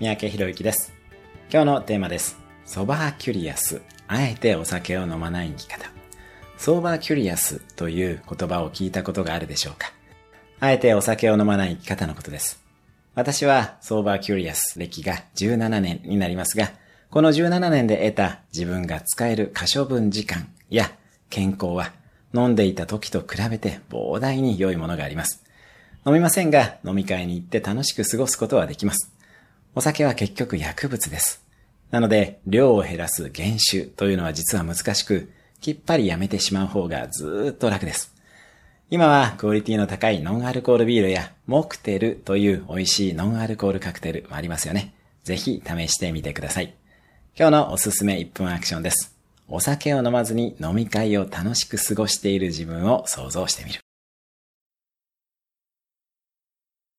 三宅博之です。今日のテーマです。ソバーキュリアス。あえてお酒を飲まない生き方。ソーバーキュリアスという言葉を聞いたことがあるでしょうかあえてお酒を飲まない生き方のことです。私はソーバーキュリアス歴が17年になりますが、この17年で得た自分が使える可処分時間や健康は飲んでいた時と比べて膨大に良いものがあります。飲みませんが飲み会に行って楽しく過ごすことはできます。お酒は結局薬物です。なので、量を減らす減酒というのは実は難しく、きっぱりやめてしまう方がずっと楽です。今はクオリティの高いノンアルコールビールやモクテルという美味しいノンアルコールカクテルもありますよね。ぜひ試してみてください。今日のおすすめ1分アクションです。お酒を飲まずに飲み会を楽しく過ごしている自分を想像してみる。